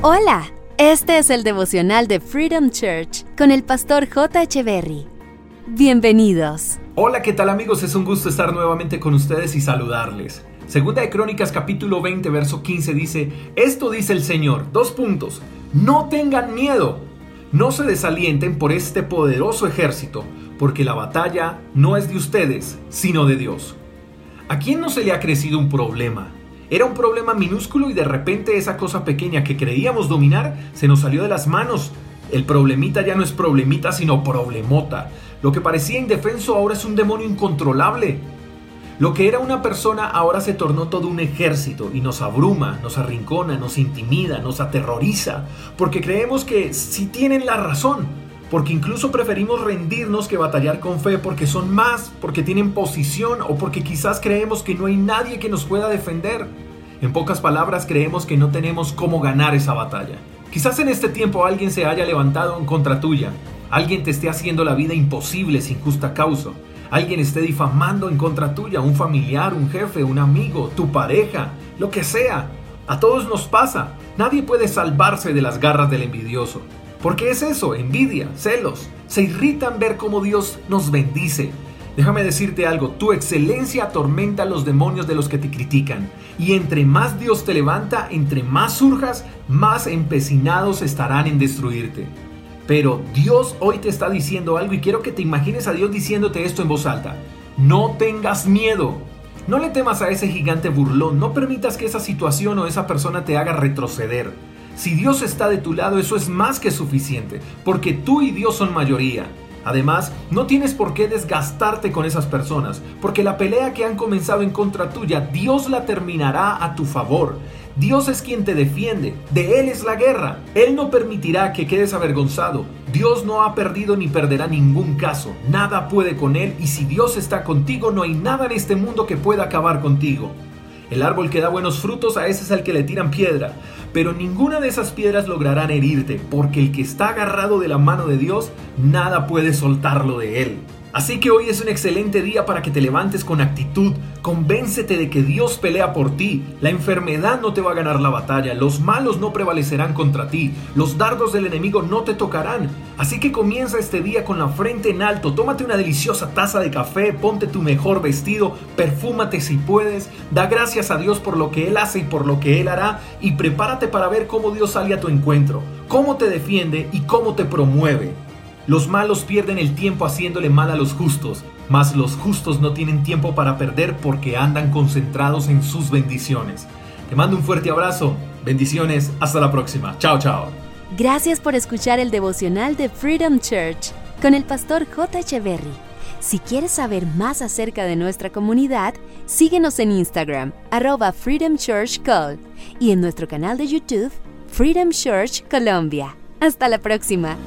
Hola, este es el devocional de Freedom Church con el pastor J. Berry. Bienvenidos. Hola, ¿qué tal amigos? Es un gusto estar nuevamente con ustedes y saludarles. Segunda de Crónicas capítulo 20 verso 15 dice, esto dice el Señor, dos puntos, no tengan miedo, no se desalienten por este poderoso ejército, porque la batalla no es de ustedes, sino de Dios. ¿A quién no se le ha crecido un problema? Era un problema minúsculo y de repente esa cosa pequeña que creíamos dominar se nos salió de las manos. El problemita ya no es problemita, sino problemota. Lo que parecía indefenso ahora es un demonio incontrolable. Lo que era una persona ahora se tornó todo un ejército y nos abruma, nos arrincona, nos intimida, nos aterroriza, porque creemos que sí tienen la razón, porque incluso preferimos rendirnos que batallar con fe porque son más, porque tienen posición o porque quizás creemos que no hay nadie que nos pueda defender. En pocas palabras, creemos que no tenemos cómo ganar esa batalla. Quizás en este tiempo alguien se haya levantado en contra tuya, alguien te esté haciendo la vida imposible sin justa causa, alguien esté difamando en contra tuya, un familiar, un jefe, un amigo, tu pareja, lo que sea. A todos nos pasa. Nadie puede salvarse de las garras del envidioso. Porque es eso, envidia, celos. Se irritan ver cómo Dios nos bendice. Déjame decirte algo, tu excelencia atormenta a los demonios de los que te critican. Y entre más Dios te levanta, entre más surjas, más empecinados estarán en destruirte. Pero Dios hoy te está diciendo algo y quiero que te imagines a Dios diciéndote esto en voz alta. No tengas miedo. No le temas a ese gigante burlón. No permitas que esa situación o esa persona te haga retroceder. Si Dios está de tu lado, eso es más que suficiente, porque tú y Dios son mayoría. Además, no tienes por qué desgastarte con esas personas, porque la pelea que han comenzado en contra tuya, Dios la terminará a tu favor. Dios es quien te defiende, de Él es la guerra. Él no permitirá que quedes avergonzado. Dios no ha perdido ni perderá ningún caso. Nada puede con Él y si Dios está contigo, no hay nada en este mundo que pueda acabar contigo. El árbol que da buenos frutos a ese es el que le tiran piedra, pero ninguna de esas piedras lograrán herirte, porque el que está agarrado de la mano de Dios, nada puede soltarlo de él. Así que hoy es un excelente día para que te levantes con actitud, convéncete de que Dios pelea por ti, la enfermedad no te va a ganar la batalla, los malos no prevalecerán contra ti, los dardos del enemigo no te tocarán. Así que comienza este día con la frente en alto, tómate una deliciosa taza de café, ponte tu mejor vestido, perfúmate si puedes, da gracias a Dios por lo que Él hace y por lo que Él hará. Y prepárate para ver cómo Dios sale a tu encuentro, cómo te defiende y cómo te promueve. Los malos pierden el tiempo haciéndole mal a los justos, mas los justos no tienen tiempo para perder porque andan concentrados en sus bendiciones. Te mando un fuerte abrazo, bendiciones, hasta la próxima, chao chao. Gracias por escuchar el devocional de Freedom Church con el pastor J. Echeverry. Si quieres saber más acerca de nuestra comunidad, síguenos en Instagram, arroba Freedom Church Call, y en nuestro canal de YouTube, Freedom Church Colombia. Hasta la próxima.